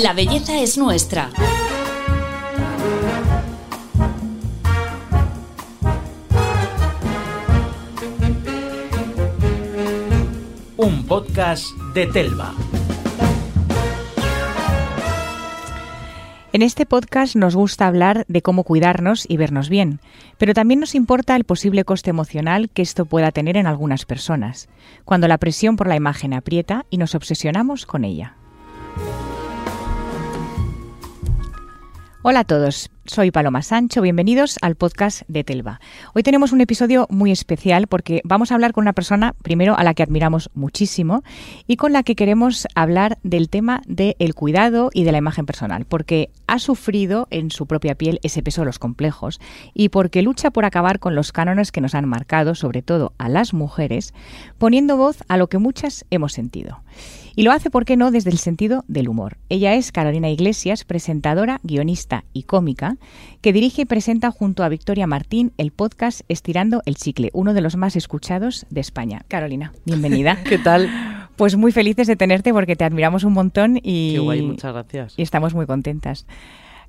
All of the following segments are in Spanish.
La belleza es nuestra. Un podcast de Telva. En este podcast nos gusta hablar de cómo cuidarnos y vernos bien, pero también nos importa el posible coste emocional que esto pueda tener en algunas personas, cuando la presión por la imagen aprieta y nos obsesionamos con ella. Hola a todos, soy Paloma Sancho, bienvenidos al podcast de Telva. Hoy tenemos un episodio muy especial porque vamos a hablar con una persona, primero, a la que admiramos muchísimo y con la que queremos hablar del tema del cuidado y de la imagen personal, porque ha sufrido en su propia piel ese peso de los complejos y porque lucha por acabar con los cánones que nos han marcado, sobre todo a las mujeres, poniendo voz a lo que muchas hemos sentido. Y lo hace, ¿por qué no?, desde el sentido del humor. Ella es Carolina Iglesias, presentadora, guionista y cómica, que dirige y presenta junto a Victoria Martín el podcast Estirando el Chicle, uno de los más escuchados de España. Carolina, bienvenida. ¿Qué tal? Pues muy felices de tenerte porque te admiramos un montón y, Qué guay, muchas gracias. y estamos muy contentas.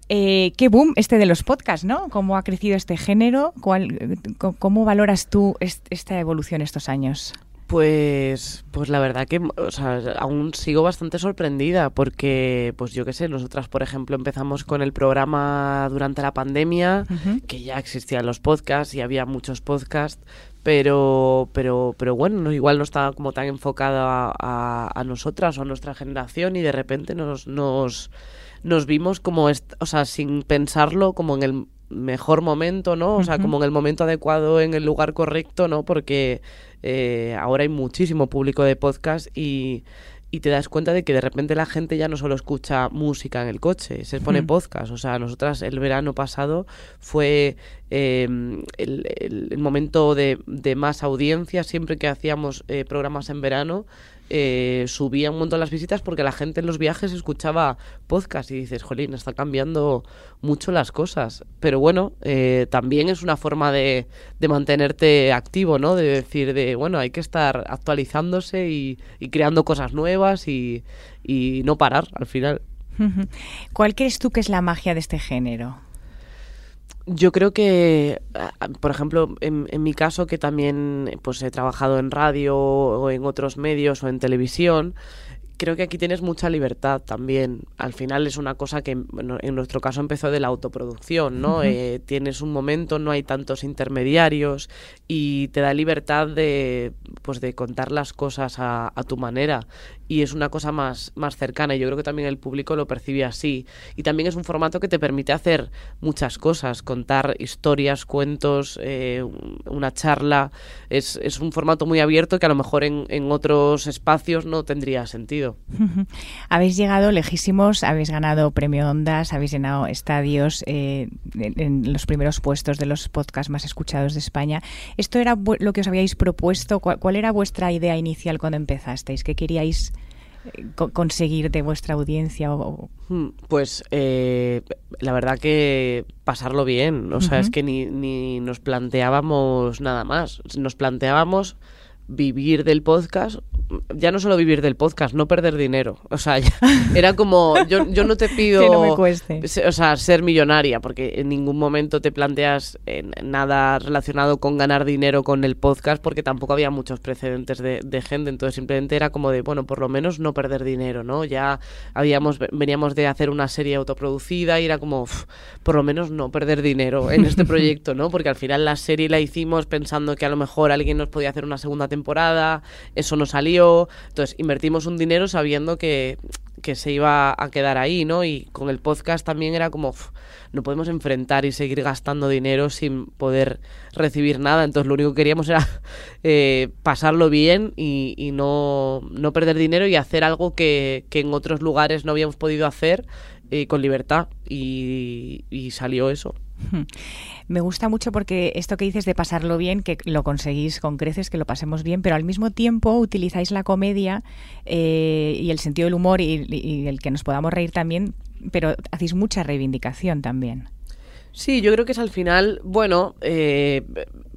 Eh, qué boom este de los podcasts, ¿no? ¿Cómo ha crecido este género? ¿Cuál- ¿Cómo valoras tú est- esta evolución estos años? Pues, pues la verdad que, o sea, aún sigo bastante sorprendida porque, pues yo qué sé, nosotras, por ejemplo, empezamos con el programa durante la pandemia, que ya existían los podcasts y había muchos podcasts, pero, pero, pero bueno, no- igual no estaba como tan enfocada a, a- a nosotras o a nuestra generación y de repente nos, nos, nos vimos como, o sea, sin pensarlo, como en el mejor momento, ¿no? O sea, como en el momento adecuado, en el lugar correcto, ¿no? Porque eh, ahora hay muchísimo público de podcast y, y te das cuenta de que de repente la gente ya no solo escucha música en el coche, se pone podcast. O sea, nosotras el verano pasado fue eh, el, el- el momento de, de más audiencia. Siempre que hacíamos eh, programas en verano, eh, subía un montón las visitas porque la gente en los viajes escuchaba podcast y dices, jolín, está cambiando mucho las cosas. Pero bueno, eh, también es una forma de, de mantenerte activo, ¿no? De decir, de, bueno, hay que estar actualizándose y, creando cosas nuevas y, y no parar al final. ¿Cuál crees tú que es la magia de este género? Yo creo que, ah, por ejemplo, en, en mi caso, que también pues he trabajado en radio o en otros medios o en televisión, creo que aquí tienes mucha libertad también. Al final es una cosa que bueno, en nuestro caso empezó de la autoproducción, ¿no? Eh, tienes un momento, no hay tantos intermediarios y te da libertad de, pues, de contar las cosas a, a tu manera. Y es una cosa más, más cercana yo creo que también el público lo percibe así. Y también es un formato que te permite hacer muchas cosas, contar historias, cuentos, eh, un- una charla. Es, es un formato muy abierto que a lo mejor en, en otros espacios no tendría sentido. Habéis llegado lejísimos, habéis ganado premio Ondas, habéis llenado estadios eh, en, los primeros puestos de los podcasts más escuchados de España. ¿Esto era lo que os habíais propuesto? ¿Cuál, cuál era vuestra idea inicial cuando empezasteis? ¿Qué queríais conseguir de vuestra audiencia? O, Hmm, Pues eh, la verdad que pasarlo bien, o sea, es que ni, ni nos planteábamos nada más, nos planteábamos vivir del podcast, ya no solo vivir del podcast, no perder dinero, o sea, ya- era como, yo, yo no te pido... Que no me cueste. se- O sea, ser millonaria, porque en ningún momento te planteas eh, nada relacionado con ganar dinero con el podcast, porque tampoco había muchos precedentes de, de gente, entonces simplemente era como de, bueno, por lo menos no perder dinero, ¿no? Ya habíamos, veníamos de hacer una serie autoproducida y era como, "Uf, por lo menos no perder dinero en este proyecto, ¿no? Porque al final la serie la hicimos pensando que a lo mejor alguien nos podía hacer una segunda temporada, eso no salió, entonces invertimos un dinero sabiendo que que se iba a quedar ahí, ¿no? Y con el podcast también era como, "Uf, no podemos enfrentar y seguir gastando dinero sin poder recibir nada. Entonces lo único que queríamos era eh, pasarlo bien y, no, no perder dinero y hacer algo que, que en otros lugares no habíamos podido hacer eh, con libertad. Y salió eso. Me gusta mucho porque esto que dices de pasarlo bien, que lo conseguís con creces, que lo pasemos bien, pero al mismo tiempo utilizáis la comedia eh, y el sentido del humor y, y el que nos podamos reír también, pero hacéis mucha reivindicación también. Sí, yo creo que es al final, bueno, eh,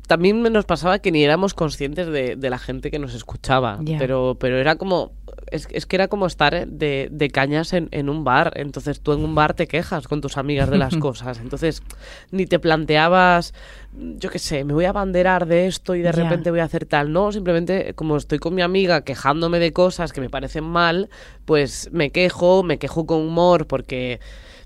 también nos pasaba que ni éramos conscientes de, de la gente que nos escuchaba, pero, pero era como es, es que era como estar de, de cañas en, en un bar. Entonces tú en un bar te quejas con tus amigas de las cosas. Entonces ni te planteabas, yo qué sé, me voy a abanderar de esto y de repente voy a hacer tal. No, simplemente como estoy con mi amiga quejándome de cosas que me parecen mal, pues me quejo, me quejo con humor porque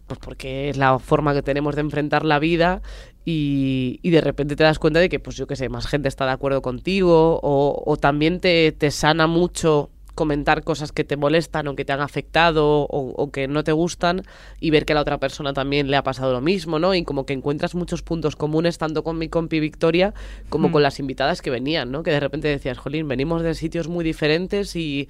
pues porque es la forma que tenemos de enfrentar la vida y, y de repente te das cuenta de que, pues yo qué sé, más gente está de acuerdo contigo o, o también te, te sana mucho comentar cosas que te molestan o que te han afectado o, o que no te gustan y ver que a la otra persona también le ha pasado lo mismo, ¿no? Y como que encuentras muchos puntos comunes tanto con mi compi Victoria como Mm. con las invitadas que venían, ¿no? Que de repente decías, jolín, venimos de sitios muy diferentes y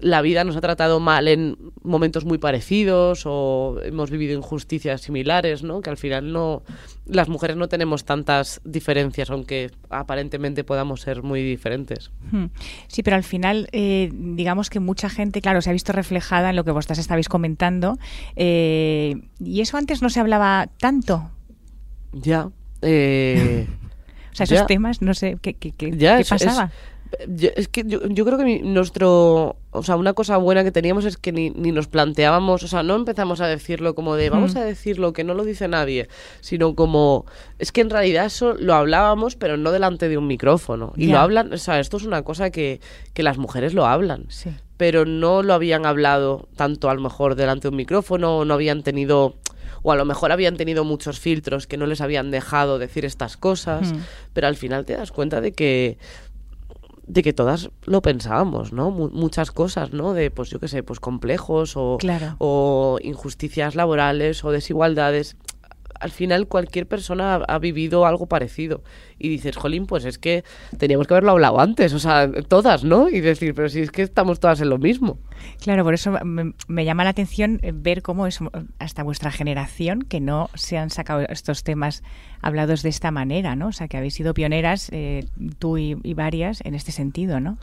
la vida nos ha tratado mal en momentos muy parecidos o hemos vivido injusticias similares, ¿no? Que al final no las mujeres no tenemos tantas diferencias, aunque aparentemente podamos ser muy diferentes. Hmm. Sí, pero al final, eh, digamos que mucha gente, claro, se ha visto reflejada en lo que vosotras estabais comentando. eh, y eso antes no se hablaba tanto. Ya. eh, O sea, esos Ya. temas, no sé, ¿qué, qué, qué- Ya, qué es- pasaba? Yo- es que yo, yo creo que mi- nuestro. O sea, una cosa buena que teníamos es que ni, ni nos planteábamos. O sea, no empezamos a decirlo como de vamos Mm. a decirlo que no lo dice nadie. Sino como. Es que en realidad eso lo hablábamos, pero no delante de un micrófono. Y lo hablan. O sea, esto es una cosa que, que las mujeres lo hablan. Sí. pero no lo habían hablado tanto a lo mejor delante de un micrófono, o no habían tenido, o a lo mejor habían tenido muchos filtros que no les habían dejado decir estas cosas, Mm. pero al final te das cuenta de que de que todas lo pensábamos, ¿no? Mu- muchas cosas, ¿no? De, pues yo qué sé, pues complejos o, Claro. o injusticias laborales o desigualdades. Al final cualquier persona ha, ha vivido algo parecido. Y dices, jolín, pues es que teníamos que haberlo hablado antes, o sea, todas, ¿no? Y decir, pero si es que estamos todas en lo mismo. Claro, por eso me, me llama la atención eh, ver cómo es hasta vuestra generación que no se han sacado estos temas hablados de esta manera, ¿no? O sea, que habéis sido pioneras, eh, tú y, y varias, en este sentido, ¿no?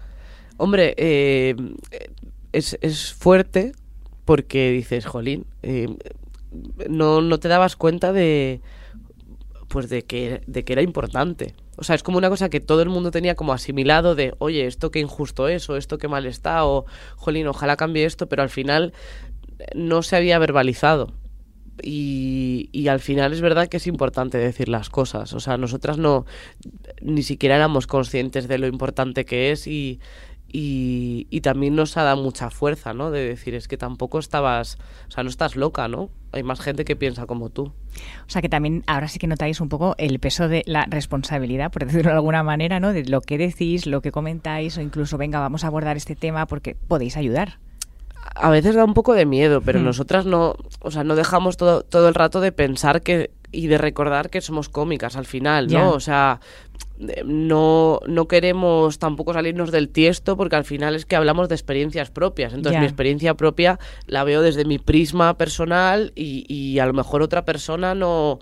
Hombre, eh, es, es fuerte porque dices, jolín, eh, no, no te dabas cuenta de pues de que, de que era importante. O sea, es como una cosa que todo el mundo tenía como asimilado de, oye, esto qué injusto es, o esto qué mal está, o, jolín, ojalá cambie esto, pero al final eh, no se había verbalizado. Y, y al final es verdad que es importante decir las cosas. O sea, nosotras no ni siquiera éramos conscientes de lo importante que es y, y, y también nos ha dado mucha fuerza, ¿no? De decir, es que tampoco estabas, o sea, no estás loca, ¿no? Hay más gente que piensa como tú. O sea, que también ahora sí que notáis un poco el peso de la responsabilidad, por decirlo de alguna manera, ¿no? De lo que decís, lo que comentáis, o incluso, venga, vamos a abordar este tema porque podéis ayudar. A veces da un poco de miedo, pero Hmm. nosotras no, o sea, no dejamos todo, todo el rato de pensar que y de recordar que somos cómicas al final, ¿no? O sea, no, no queremos tampoco salirnos del tiesto porque al final es que hablamos de experiencias propias. Entonces mi experiencia propia la veo desde mi prisma personal y, y a lo mejor otra persona no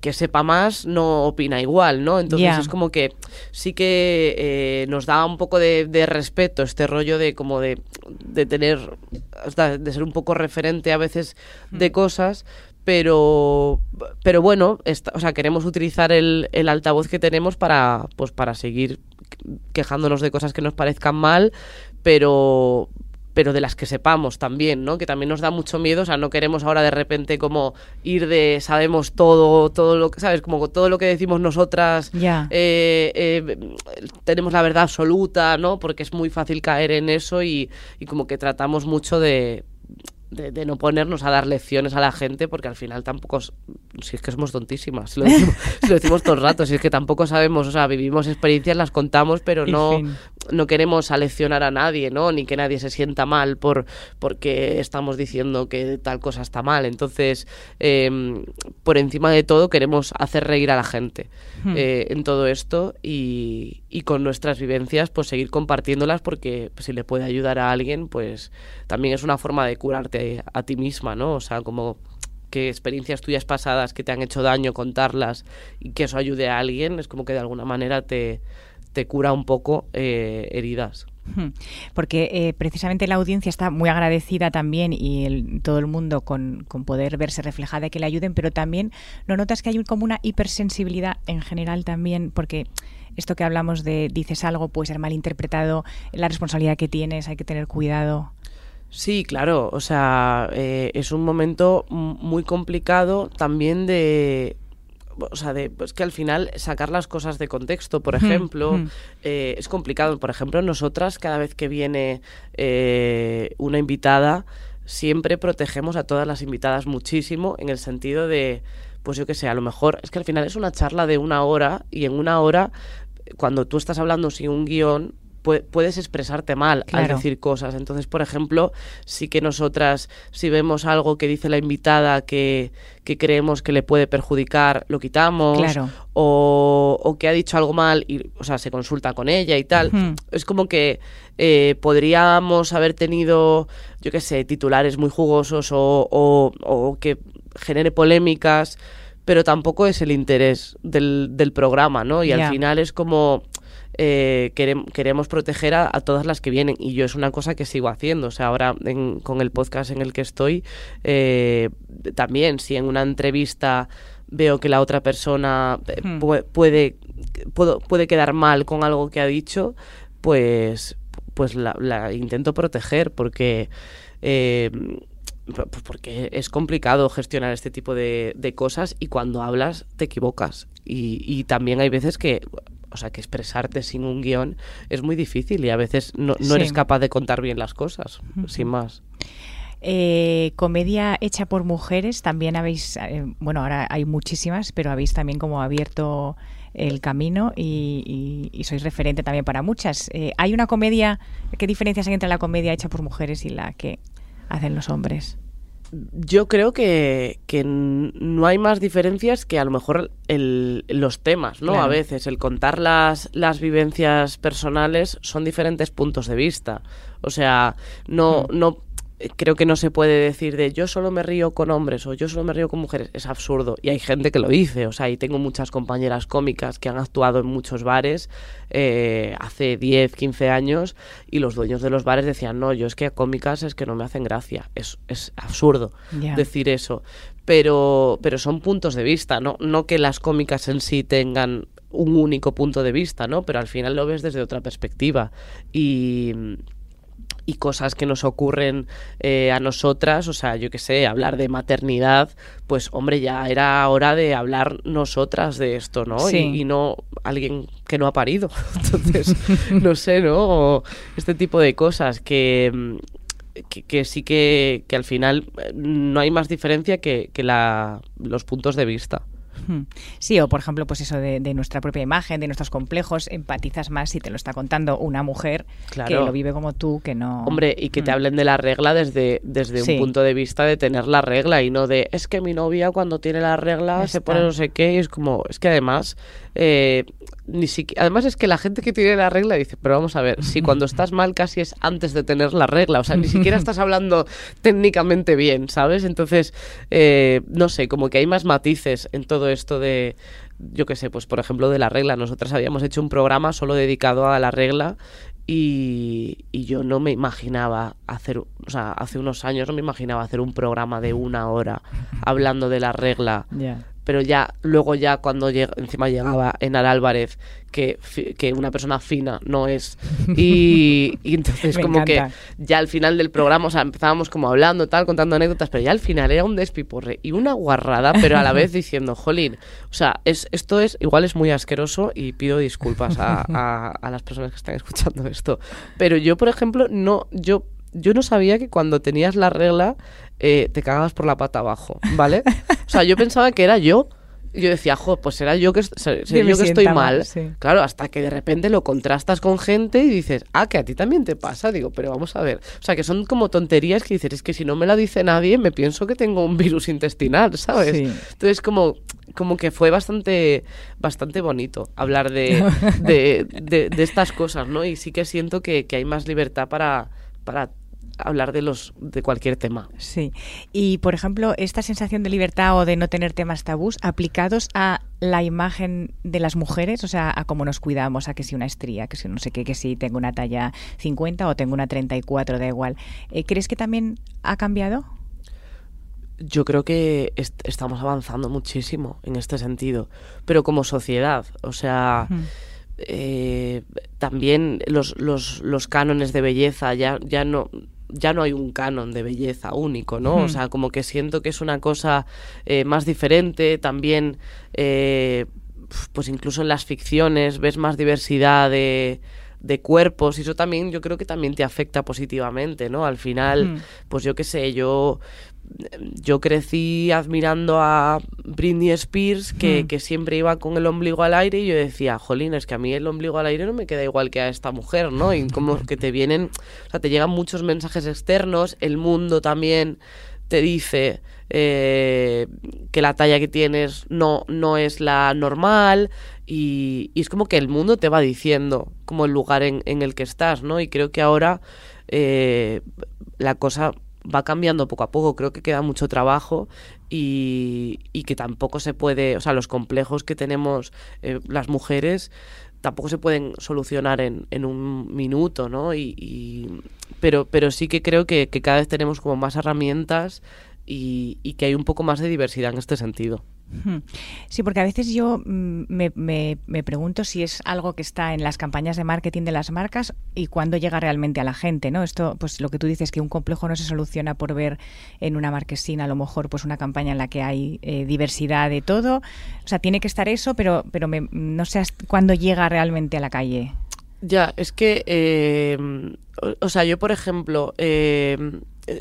que sepa más no opina igual, ¿no? Entonces es como que sí que eh, nos da un poco de, de respeto este rollo de como de, de tener, de ser un poco referente a veces de cosas, pero pero bueno, esta- o sea, queremos utilizar el, el altavoz que tenemos para pues para seguir quejándonos de cosas que nos parezcan mal, pero pero de las que sepamos también, ¿no? Que también nos da mucho miedo, o sea, no queremos ahora de repente como ir de sabemos todo, todo lo que, ¿sabes? Como todo lo que decimos nosotras, Ya. eh, eh, tenemos la verdad absoluta, ¿no? Porque es muy fácil caer en eso y, y como que tratamos mucho de, de, de no ponernos a dar lecciones a la gente porque al final tampoco, si es que somos tontísimas, si lo decimos, si lo decimos todo el rato, si es que tampoco sabemos, o sea, vivimos experiencias, las contamos, pero no. No queremos aleccionar a nadie, ¿no? Ni que nadie se sienta mal por porque estamos diciendo que tal cosa está mal. Entonces, eh, por encima de todo, queremos hacer reír a la gente Hmm. eh, en todo esto y, y con nuestras vivencias, pues seguir compartiéndolas porque pues, si le puede ayudar a alguien, pues también es una forma de curarte a ti misma, ¿no? O sea, como que experiencias tuyas pasadas que te han hecho daño, contarlas y que eso ayude a alguien, es como que de alguna manera te, te cura un poco eh, heridas. Hmm. Porque eh, precisamente la audiencia está muy agradecida también y el, todo el mundo con, con, poder verse reflejada y que le ayuden, pero también no notas que hay como una hipersensibilidad en general también, porque esto que hablamos de dices algo puede ser malinterpretado, la responsabilidad que tienes, hay que tener cuidado. Sí, claro, o sea, eh, es un momento muy complicado también de, o sea, de, pues que al final sacar las cosas de contexto, por ejemplo, eh, es complicado. Por ejemplo, nosotras cada vez que viene eh, una invitada, siempre protegemos a todas las invitadas muchísimo en el sentido de, pues yo qué sé, a lo mejor es que al final es una charla de una hora y en una hora, cuando tú estás hablando sin un guion, puedes expresarte mal al decir cosas. Entonces, por ejemplo, sí que nosotras, si vemos algo que dice la invitada que, que creemos que le puede perjudicar, lo quitamos. O, o, que ha dicho algo mal y, o sea, se consulta con ella y tal. Es como que eh, podríamos haber tenido, yo qué sé, titulares muy jugosos o, o, que genere polémicas pero tampoco es el interés del, del programa, ¿no? Y al final es como eh, queremos, proteger a, todas las que vienen y yo es una cosa que sigo haciendo. O sea, ahora con el podcast en el que estoy, eh, también si en una entrevista veo que la otra persona eh, hmm. puede, puede quedar mal con algo que ha dicho, pues, pues la, intento proteger porque... porque es complicado gestionar este tipo de, cosas y cuando hablas te equivocas. Y, y, también hay veces que o sea, que expresarte sin un guion es muy difícil y a veces no, eres capaz de contar bien las cosas, sin más. Eh, comedia hecha por mujeres, también habéis, eh, bueno, ahora hay muchísimas, pero habéis también como abierto el camino y, sois referente también para muchas. Eh, ¿Hay una comedia, qué diferencias hay entre la comedia hecha por mujeres y la que hacen los hombres? Yo creo que, no hay más diferencias que a lo mejor los temas, ¿no? A veces el contar las, las vivencias personales son diferentes puntos de vista. O sea, no, mm. no creo que no se puede decir de yo solo me río con hombres o yo solo me río con mujeres. Es absurdo. Y hay gente que lo dice. O sea, y tengo muchas compañeras cómicas que han actuado en muchos bares eh, hace 10, 15 años y los dueños de los bares decían, no, yo es que a cómicas es que no me hacen gracia. Es, es absurdo decir eso. Pero, pero son puntos de vista, ¿no? No que las cómicas en sí tengan un único punto de vista, ¿no? Pero al final lo ves desde otra perspectiva. Y, y cosas que nos ocurren eh, a nosotras, o sea, yo qué sé, hablar de maternidad, pues hombre, ya era hora de hablar nosotras de esto, ¿no? Y, no alguien que no ha parido. Entonces, no sé, ¿no? este tipo de cosas que, que, sí que, que, al final eh, no hay más diferencia que, que la, los puntos de vista. Sí, o por ejemplo, pues eso de, nuestra propia imagen, de nuestros complejos, empatizas más si te lo está contando una mujer que lo vive como tú, que no... Hombre, y que te mm. hablen de la regla desde, desde un punto de vista de tener la regla y no de, es que mi novia cuando tiene la regla se pone no sé qué, y es como, es que además eh, ni siquiera, además es que la gente que tiene la regla dice, pero vamos a ver, si cuando estás mal casi es antes de tener la regla, o sea, ni siquiera estás hablando técnicamente bien, ¿sabes? Entonces, eh, no sé, como que hay más matices en todo esto de, yo qué sé, pues por ejemplo de la regla. Nosotras habíamos hecho un programa solo dedicado a la regla y, y, yo no me imaginaba hacer, o sea, hace unos años no me imaginaba hacer un programa de una hora hablando de la regla pero ya luego ya cuando encima llegaba Enar Álvarez, que, que una persona fina no es, y, entonces como que ya al final del programa, o sea, empezábamos como hablando, tal, contando anécdotas, pero ya al final era un despiporre y una guarrada, pero a la vez diciendo, jolín, o sea, es, esto es, igual es muy asqueroso y pido disculpas a, a, a las personas que están escuchando esto, pero yo, por ejemplo, no, yo yo no sabía que cuando tenías la regla eh, te cagabas por la pata abajo, ¿vale? o sea, yo pensaba que era yo. Y yo decía, jo, pues será yo que, yo que estoy mal. Claro, hasta que de repente lo contrastas con gente y dices, ah, que a ti también te pasa. Digo, pero vamos a ver. O sea, que son como tonterías que dices, es que si no me la dice nadie, me pienso que tengo un virus intestinal, ¿sabes? Entonces, como, como que fue bastante, bastante bonito hablar de, de, de, estas cosas, ¿no? Y sí que siento que, que hay más libertad para, para hablar de los de cualquier tema. Sí. Y por ejemplo, esta sensación de libertad o de no tener temas tabús aplicados a la imagen de las mujeres, o sea, a cómo nos cuidamos, a que si una estría, que si no sé qué, que si tengo una talla 50 o tengo una 34, da igual. Eh, ¿Crees que también ha cambiado? Yo creo que est estamos avanzando muchísimo en este sentido, pero como sociedad, o sea, Mm. eh, también los, los, los cánones de belleza ya, ya no ya no hay un canon de belleza único, ¿no? O sea, como que siento que es una cosa eh, más diferente, también, eh, pues incluso en las ficciones ves más diversidad de, de cuerpos y eso también yo creo que también te afecta positivamente, ¿no? Al final, Mm. pues yo qué sé, yo yo crecí admirando a Britney Spears, que, que siempre iba con el ombligo al aire, y yo decía, jolín, es que a mí el ombligo al aire no me queda igual que a esta mujer, ¿no? Y como que te vienen, o sea, te llegan muchos mensajes externos, el mundo también te dice eh, que la talla que tienes no, no es la normal, y, y es como que el mundo te va diciendo como el lugar en, en el que estás, ¿no? Y creo que ahora eh, la cosa va cambiando poco a poco, creo que queda mucho trabajo y, y que tampoco se puede, o sea, los complejos que tenemos eh, las mujeres tampoco se pueden solucionar en, en un minuto, ¿no? Y, y- pero, pero sí que creo que, que cada vez tenemos como más herramientas y, y que hay un poco más de diversidad en este sentido. Sí, porque a veces yo mm, me, me- me pregunto si es algo que está en las campañas de marketing de las marcas y cuándo llega realmente a la gente, ¿no? Esto, pues lo que tú dices, que un complejo no se soluciona por ver en una marquesina a lo mejor pues una campaña en la que hay eh, diversidad de todo. O sea, tiene que estar eso, pero, pero me- no sé cuándo llega realmente a la calle. Ya, es que, eh, o, o sea, yo por ejemplo, eh,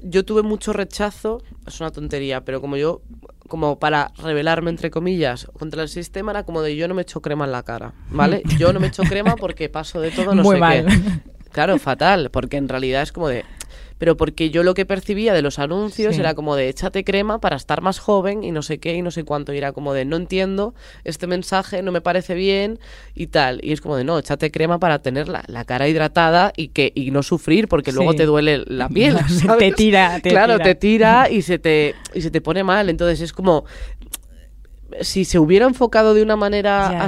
yo tuve mucho rechazo, es una tontería, pero como yo, como para rebelarme entre comillas contra el sistema, era como de yo no me echo crema en la cara, ¿vale? Yo no me echo crema porque paso de todo, no Muy sé mal. qué. Claro, fatal, porque en realidad es como de... Pero porque yo lo que percibía de los anuncios Sí. era como de échate crema para estar más joven y no sé qué y no sé cuánto. Y era como de no entiendo este mensaje, no me parece bien y tal. Y es como de no, échate crema para tener la, la cara hidratada y que y no sufrir porque luego te duele la piel. Te tira, te claro, tira. te tira y se te, y se te pone mal. Entonces es como si se hubiera enfocado de una manera Ya, ya.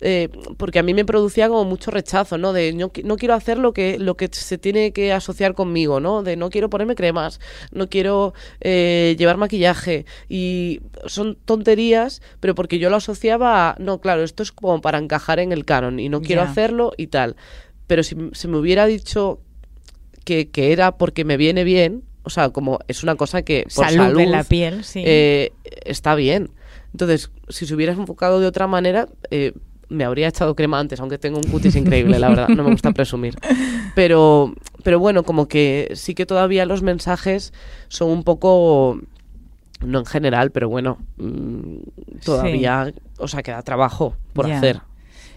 Eh, porque a mí me producía como mucho rechazo, ¿no? De no, no quiero hacer lo que, lo que se tiene que asociar conmigo, ¿no? De no quiero ponerme cremas, no quiero eh, llevar maquillaje. Y son tonterías, pero porque yo lo asociaba a, no, claro, esto es como para encajar en el canon y no quiero hacerlo y tal. Pero si se me hubiera dicho que, que era porque me viene bien, o sea, como es una cosa que por salud, salud, en la piel, sí. eh, está bien. Entonces, si se hubiera enfocado de otra manera, eh, me habría echado crema antes, aunque tengo un cutis increíble, la verdad, no me gusta presumir. Pero, pero bueno, como que sí que todavía los mensajes son un poco, no en general, pero bueno, mm, todavía, o sea, queda trabajo por hacer.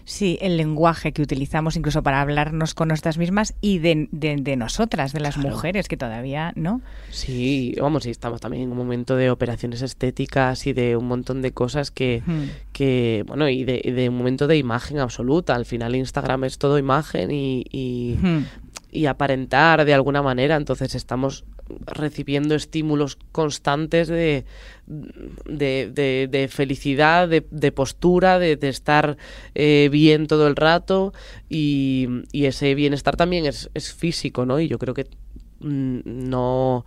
Sí, el lenguaje que utilizamos incluso para hablarnos con nosotras mismas y de, de- de nosotras, de las Claro. mujeres, que todavía, ¿no? Sí, vamos, y estamos también en un momento de operaciones estéticas y de un montón de cosas que, Hmm. Que bueno, y de, y de un momento de imagen absoluta. Al final Instagram es todo imagen y, y, Hmm. y aparentar de alguna manera. Entonces estamos recibiendo estímulos constantes de, de, de- de felicidad, de, de postura, de, de estar eh, bien todo el rato y, y ese bienestar también es, es físico, ¿no? Y yo creo que mm, no,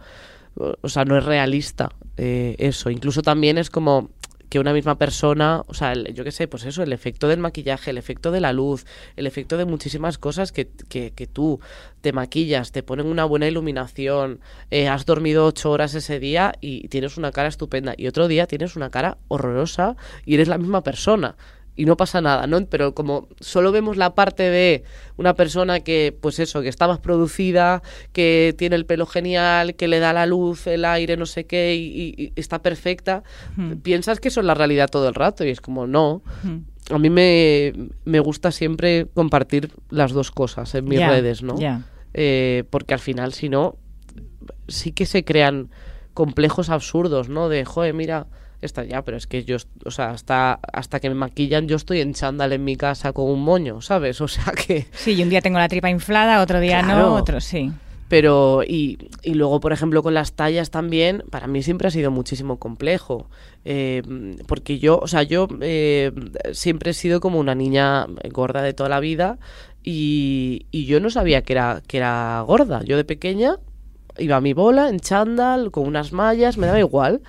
o sea, no es realista eh, eso. Incluso también es como que una misma persona, o sea, el- yo qué sé, pues eso, el efecto del maquillaje, el efecto de la luz, el efecto de muchísimas cosas que, que, que tú te maquillas, te ponen una buena iluminación, eh, has dormido ocho horas ese día y tienes una cara estupenda y otro día tienes una cara horrorosa y eres la misma persona. Y no pasa nada, ¿no? Pero como solo vemos la parte de una persona que, pues eso, que está más producida, que tiene el pelo genial, que le da la luz, el aire, no sé qué, y, está perfecta, Hmm. piensas que eso es la realidad todo el rato y es como no. Hmm. A mí me, me gusta siempre compartir las dos cosas en mis redes, ¿no? ya. Eh, porque al final, si no, sí que se crean complejos absurdos, ¿no? De, joder, mira, esta ya, pero es que yo, o sea, hasta, hasta que me maquillan yo estoy en chándal en mi casa con un moño, ¿sabes? O sea que... Sí, y un día tengo la tripa inflada, otro día Claro. no, otro sí. Pero, y, y, luego, por ejemplo, con las tallas también, para mí siempre ha sido muchísimo complejo. Eh, porque yo, o sea, yo eh, siempre he sido como una niña gorda de toda la vida y, y yo no sabía que era, que era gorda. Yo de pequeña iba a mi bola en chándal, con unas mallas, me daba igual.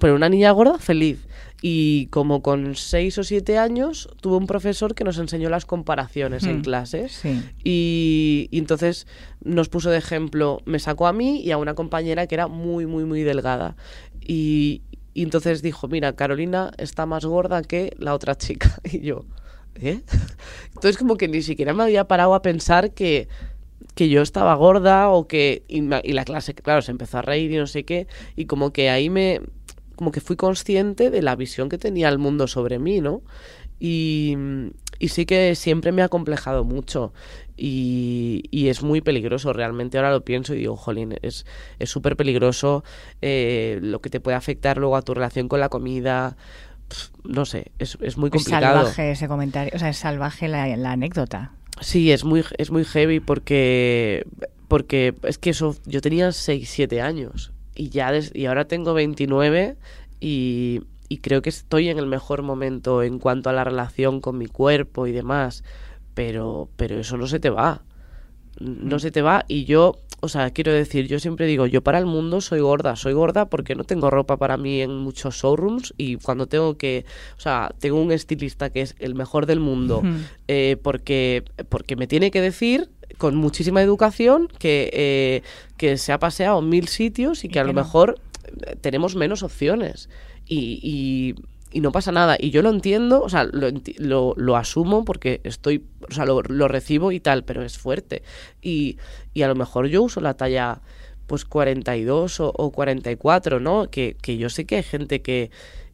Pero una niña gorda, feliz. Y como con seis o siete años tuve un profesor que nos enseñó las comparaciones en Mm, clases. Sí. y, y entonces nos puso de ejemplo, me sacó a mí y a una compañera que era muy, muy, muy delgada. Y, y entonces dijo, mira, Carolina está más gorda que la otra chica y yo, ¿eh? Entonces como que ni siquiera me había parado a pensar que que yo estaba gorda o que y la clase claro se empezó a reír y no sé qué y como que ahí me como que fui consciente de la visión que tenía el mundo sobre mí no y, y sí que siempre me ha complejado mucho y, y es muy peligroso realmente ahora lo pienso y digo jolín es es súper peligroso eh, lo que te puede afectar luego a tu relación con la comida no sé es, es muy Es complicado. salvaje ese comentario, o sea, es salvaje la, la anécdota. Sí, es muy, es muy heavy porque, porque es que eso, yo tenía 6, 7 años y ya des- y ahora tengo 29 y, y creo que estoy en el mejor momento en cuanto a la relación con mi cuerpo y demás, pero, pero eso no se te va, no se te va y yo, o sea, quiero decir, yo siempre digo, yo para el mundo soy gorda, soy gorda porque no tengo ropa para mí en muchos showrooms y cuando tengo que, o sea, tengo un estilista que es el mejor del mundo eh, porque, porque me tiene que decir con muchísima educación que, eh, que se ha paseado mil sitios y que Y a lo no. mejor eh, tenemos menos opciones. Y, y, y no pasa nada. Y yo lo entiendo, o sea, lo, lo asumo porque estoy, o sea, lo, lo recibo y tal, pero es fuerte. Y, y a lo mejor yo uso la talla pues 42 o, o 44, ¿no? Que, que yo sé que hay gente que,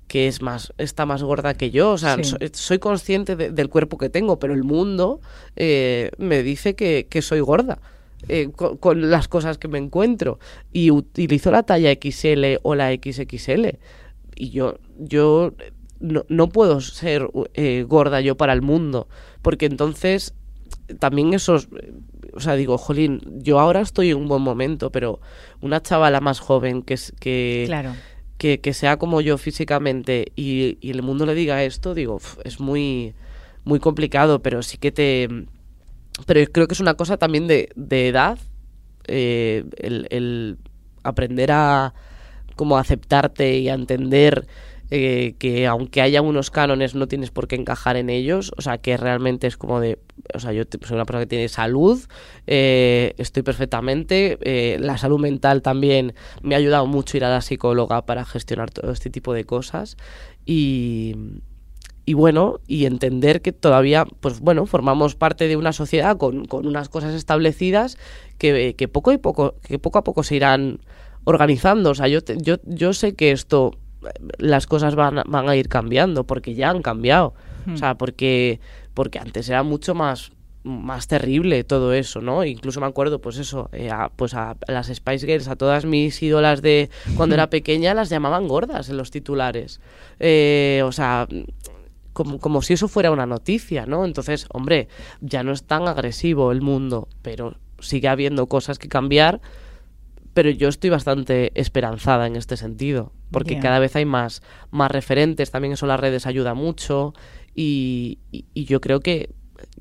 que es más, está más gorda que yo, o sea, Sí. so- soy consciente de- del cuerpo que tengo, pero el mundo eh, me dice que, que soy gorda. eh, co- con, las cosas que me encuentro y utilizo la talla XL o la XXL y yo yo no, no puedo ser eh, gorda yo para el mundo porque entonces también esos o sea digo jolín yo ahora estoy en un buen momento pero una chavala más joven que es que Claro. Que, sea como yo físicamente y, el mundo le diga esto, digo, es muy, muy complicado, pero sí que te... Pero creo que es una cosa también de, edad, eh, el, el aprender a como aceptarte y a entender eh, que aunque haya unos cánones no tienes por qué encajar en ellos, o sea, que realmente es como de, o sea, yo soy una persona que tiene salud, eh, estoy perfectamente, eh, la salud mental también me ha ayudado mucho ir a la psicóloga para gestionar todo este tipo de cosas y, y bueno, y entender que todavía, pues bueno, formamos parte de una sociedad con, con unas cosas establecidas que, que poco y poco, que poco a poco se irán organizando. O sea, yo, yo, yo sé que esto, las cosas van, a- van a ir cambiando, porque ya han cambiado. O sea, porque, porque antes era mucho más más terrible todo eso, ¿no? Incluso me acuerdo, pues eso, eh, a, pues a, a las Spice Girls, a todas mis ídolas de cuando era pequeña, las llamaban gordas en los titulares. Eh, o sea, como, como si eso fuera una noticia, ¿no? Entonces, hombre, ya no es tan agresivo el mundo, pero sigue habiendo cosas que cambiar, pero yo estoy bastante esperanzada en este sentido, porque cada vez hay más, más referentes, también eso las redes ayuda mucho, y, y- y yo creo que,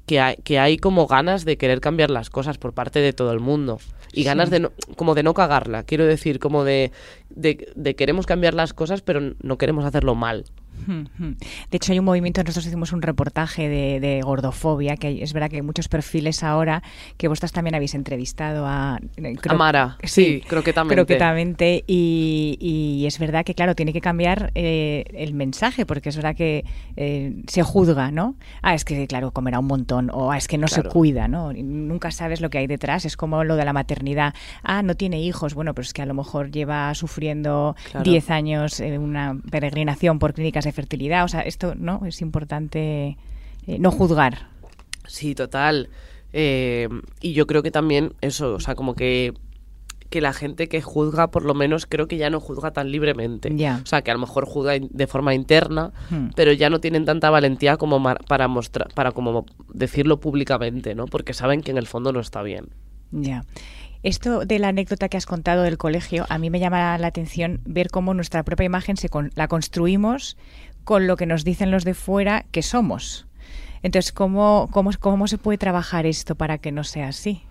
que, hay, que hay como ganas de querer cambiar las cosas por parte de todo el mundo, y ganas de no, como de no cagarla, quiero decir, como de, de, de queremos cambiar las cosas, pero no queremos hacerlo mal. De hecho, hay un movimiento, nosotros hicimos un reportaje de, de gordofobia, que hay- es verdad que hay muchos perfiles ahora que vosotras también habéis entrevistado a... eh, creo- Amara, sí, croquetamente. croquetamente, y, y es verdad que, claro, tiene que cambiar eh, el mensaje, porque es verdad que eh, se juzga, ¿no? Ah, es que, claro, comerá un montón, o "Ah, es que no Claro. se cuida, ¿no? Nunca sabes lo que hay detrás, es como lo de la maternidad. Ah, no tiene hijos, bueno, pero es que a lo mejor lleva sufriendo Claro. 10 años eh, una peregrinación por clínicas de fertilidad, o sea, esto, ¿no? Es importante eh, no juzgar. Sí, total. Eh, y yo creo que también eso, o sea, como que, que la gente que juzga, por lo menos creo que ya no juzga tan libremente. Ya. O sea, que a lo mejor juzga de forma interna, Hmm. pero ya no tienen tanta valentía como para mostrar, para como decirlo públicamente, ¿no? Porque saben que en el fondo no está bien. Ya. Esto de la anécdota que has contado del colegio, a mí me llama la atención ver cómo nuestra propia imagen se la construimos con lo que nos dicen los de fuera que somos. Entonces, ¿cómo, cómo, cómo se puede trabajar esto para que no sea así?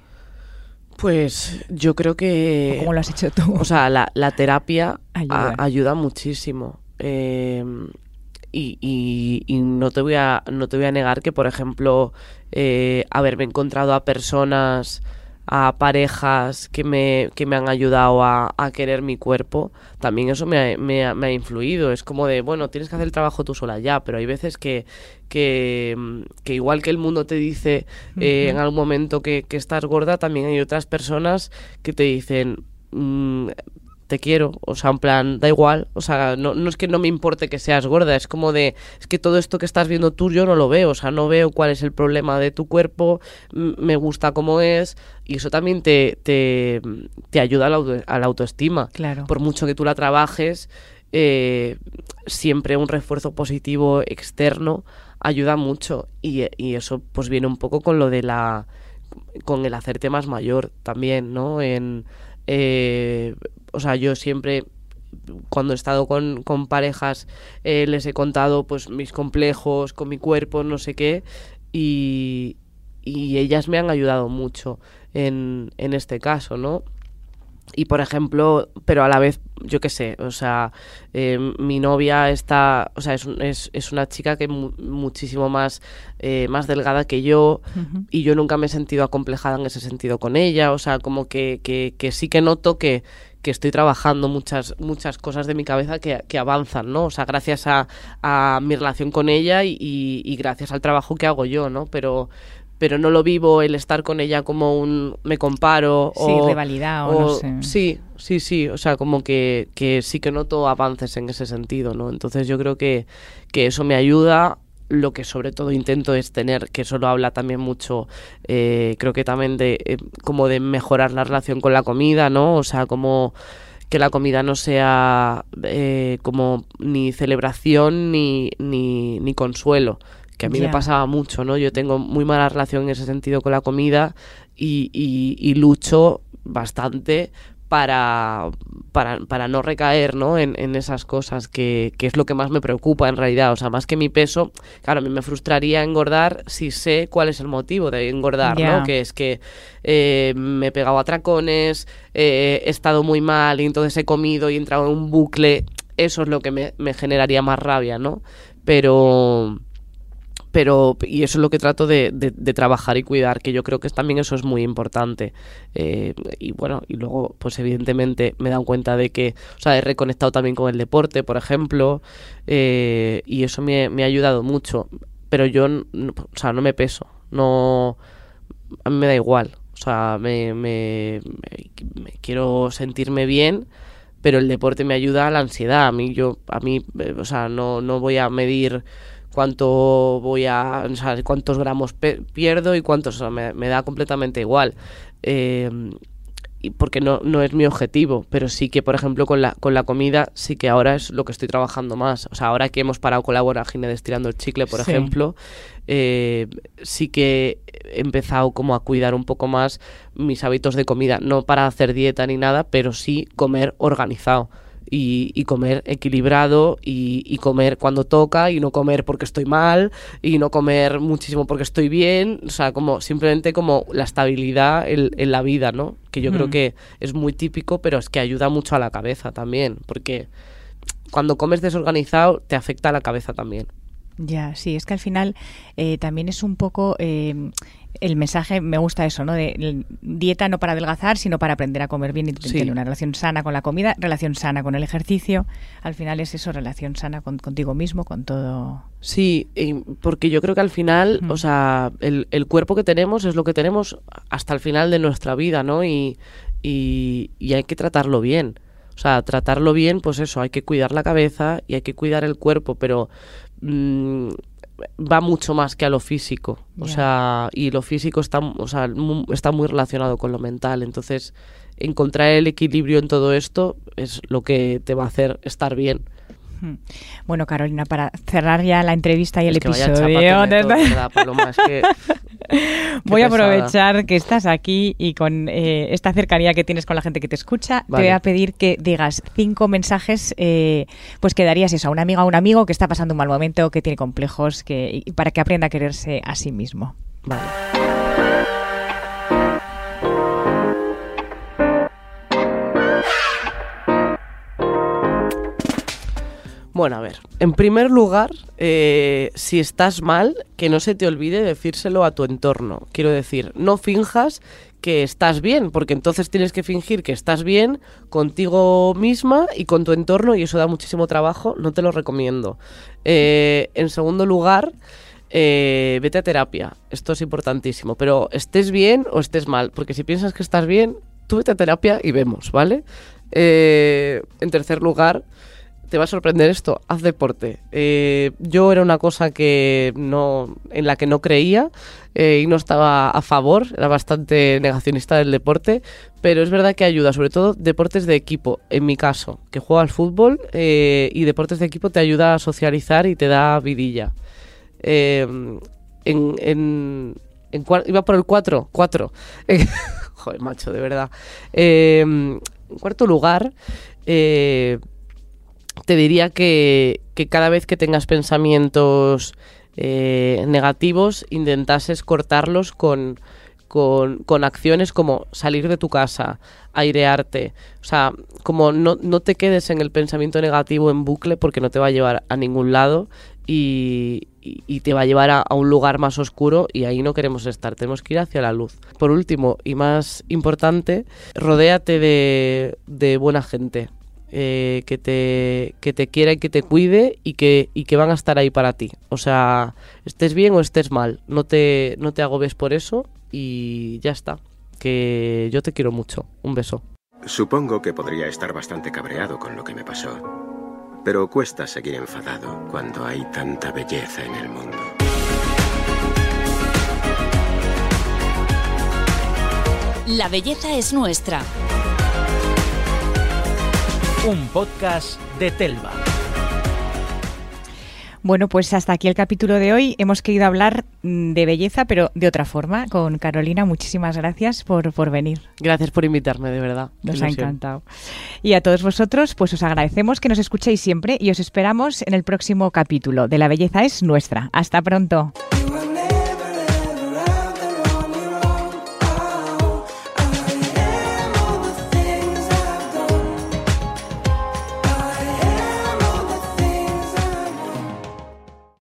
Pues yo creo que... ¿Cómo lo has hecho tú? O sea, la, terapia ayuda, muchísimo. Eh, y, y, no te voy a no te voy a negar que por ejemplo eh, haberme encontrado a personas a parejas que me, que me han ayudado a, querer mi cuerpo, también eso me ha, me, ha, influido. Es como de, bueno, tienes que hacer el trabajo tú sola ya, pero hay veces que, que, igual que el mundo te dice eh, en algún momento que, que, estás gorda, también hay otras personas que te dicen... Mm, te quiero, o sea, en plan, da igual, o sea, no, no, es que no me importe que seas gorda, es como de, es que todo esto que estás viendo tú yo no lo veo, o sea, no veo cuál es el problema de tu cuerpo, me gusta cómo es, y eso también te, te, te ayuda a la, autoestima. Claro. Por mucho que tú la trabajes, eh, siempre un refuerzo positivo externo ayuda mucho, y, y eso pues viene un poco con lo de la, con el hacerte más mayor también, ¿no? En... Eh, o sea, yo siempre cuando he estado con, parejas eh, les he contado pues mis complejos con mi cuerpo, no sé qué, y, ellas me han ayudado mucho en, en este caso, ¿no? Y por ejemplo, pero a la vez, yo qué sé, o sea, eh, mi novia está, o sea, es, es, es una chica que es muchísimo más, eh, más delgada que yo y yo nunca me he sentido acomplejada en ese sentido con ella, o sea, como que, que, que sí que noto que, que estoy trabajando muchas, muchas cosas de mi cabeza que, que avanzan, ¿no? O sea, gracias a, a mi relación con ella y, y, gracias al trabajo que hago yo, ¿no? Pero, pero no lo vivo el estar con ella como un me comparo sí, o rivalidad o, no sé. Sí, sí, sí, o sea, como que, que sí que noto avances en ese sentido, ¿no? Entonces yo creo que, que eso me ayuda lo que sobre todo intento es tener, que eso lo habla también mucho, eh, creo que también de eh, como de mejorar la relación con la comida, ¿no? O sea, como que la comida no sea eh, como ni celebración ni, ni, ni consuelo, que a mí me pasaba mucho, ¿no? Yo tengo muy mala relación en ese sentido con la comida y, y, y lucho bastante para, para, para, no recaer ¿no? En, en esas cosas que, que, es lo que más me preocupa en realidad. O sea, más que mi peso, claro, a mí me frustraría engordar si sé cuál es el motivo de engordar, ¿no? Que es que eh, me he pegado a tracones, eh, he estado muy mal y entonces he comido y he entrado en un bucle. Eso es lo que me, me generaría más rabia, ¿no? Pero pero y eso es lo que trato de, trabajar y cuidar que yo creo que también eso es muy importante. Eh, y bueno y luego pues evidentemente me he dado cuenta de que o sea he reconectado también con el deporte por ejemplo eh, y eso me, me, ha ayudado mucho pero yo no, o sea no me peso no a mí me da igual o sea me, me, me quiero sentirme bien pero el deporte me ayuda a la ansiedad a mí yo a mí eh, o sea no no voy a medir cuánto voy a, o sea, cuántos gramos pierdo y cuántos, me, da completamente igual. Eh, y porque no, no es mi objetivo, pero sí que, por ejemplo, con la, con la comida, sí que ahora es lo que estoy trabajando más. O sea, ahora que hemos parado con la vorágine de estirando el chicle, por ejemplo, eh, sí que he empezado como a cuidar un poco más mis hábitos de comida. No para hacer dieta ni nada, pero sí comer organizado y, comer equilibrado y, comer cuando toca y no comer porque estoy mal y no comer muchísimo porque estoy bien, o sea, como simplemente como la estabilidad en, la vida, ¿no? Que yo creo que es muy típico, pero es que ayuda mucho a la cabeza también, porque cuando comes desorganizado te afecta a la cabeza también. Ya, sí, es que al final eh, también es un poco eh, el mensaje, me gusta eso, ¿no? De dieta no para adelgazar, sino para aprender a comer bien y tener una relación sana con la comida, relación sana con el ejercicio. Al final es eso, relación sana con, contigo mismo, con todo. Sí, porque yo creo que al final, o sea, el, el, cuerpo que tenemos es lo que tenemos hasta el final de nuestra vida, ¿no? Y, y, y hay que tratarlo bien. O sea, tratarlo bien, pues eso, hay que cuidar la cabeza y hay que cuidar el cuerpo, pero mm, va mucho más que a lo físico. O sea, y lo físico está, o sea, está muy relacionado con lo mental. Entonces, encontrar el equilibrio en todo esto es lo que te va a hacer estar bien. Hmm. Bueno, Carolina, para cerrar ya la entrevista y el Es que vaya episodio, chapa de- verdad, Paloma, es que- voy a aprovechar que estás aquí y con eh, esta cercanía que tienes con la gente que te escucha, te voy a pedir que digas cinco mensajes, eh, pues que darías eso a una amiga o a un amigo que está pasando un mal momento, que tiene complejos, que y para que aprenda a quererse a sí mismo. Vale. Bueno, a ver, en primer lugar, eh, si estás mal, que no se te olvide decírselo a tu entorno. Quiero decir, no finjas que estás bien, porque entonces tienes que fingir que estás bien contigo misma y con tu entorno y eso da muchísimo trabajo, no te lo recomiendo. Eh, en segundo lugar, eh, vete a terapia. Esto es importantísimo. Pero estés bien o estés mal. Porque si piensas que estás bien, tú vete a terapia y vemos, ¿vale? En tercer lugar, te va a sorprender esto. Haz deporte. Eh, yo era una cosa que no, en la que no creía eh, y no estaba a favor. Era bastante negacionista del deporte. Pero es verdad que ayuda, sobre todo deportes de equipo. En mi caso, que juego al fútbol eh, y deportes de equipo te ayuda a socializar y te da vidilla. En, en, en iba por el 4, 4. Joder, macho, de verdad. En cuarto lugar, eh, te diría que, cada vez que tengas pensamientos eh, negativos, intentases cortarlos con, con, con acciones como salir de tu casa, airearte. O sea, como no, no te quedes en el pensamiento negativo en bucle porque no te va a llevar a ningún lado y, y- y te va a llevar a, a un lugar más oscuro y ahí no queremos estar, tenemos que ir hacia la luz. Por último y más importante, rodéate de, de buena gente. Eh, que te que te quiera y que te cuide y que y que van a estar ahí para ti o sea estés bien o estés mal no te no te agobies por eso y ya está que yo te quiero mucho un beso Supongo que podría estar bastante cabreado con lo que me pasó. Pero cuesta seguir enfadado cuando hay tanta belleza en el mundo. La belleza es nuestra. Un podcast de Telva. Bueno, pues hasta aquí el capítulo de hoy. Hemos querido hablar mm, de belleza, pero de otra forma. Con Carolina, muchísimas gracias por, por venir. gracias por invitarme de verdad Nos ha encantado. Y a todos vosotros, pues os agradecemos que nos escuchéis siempre y os esperamos en el próximo capítulo de La belleza es nuestra. Hasta pronto.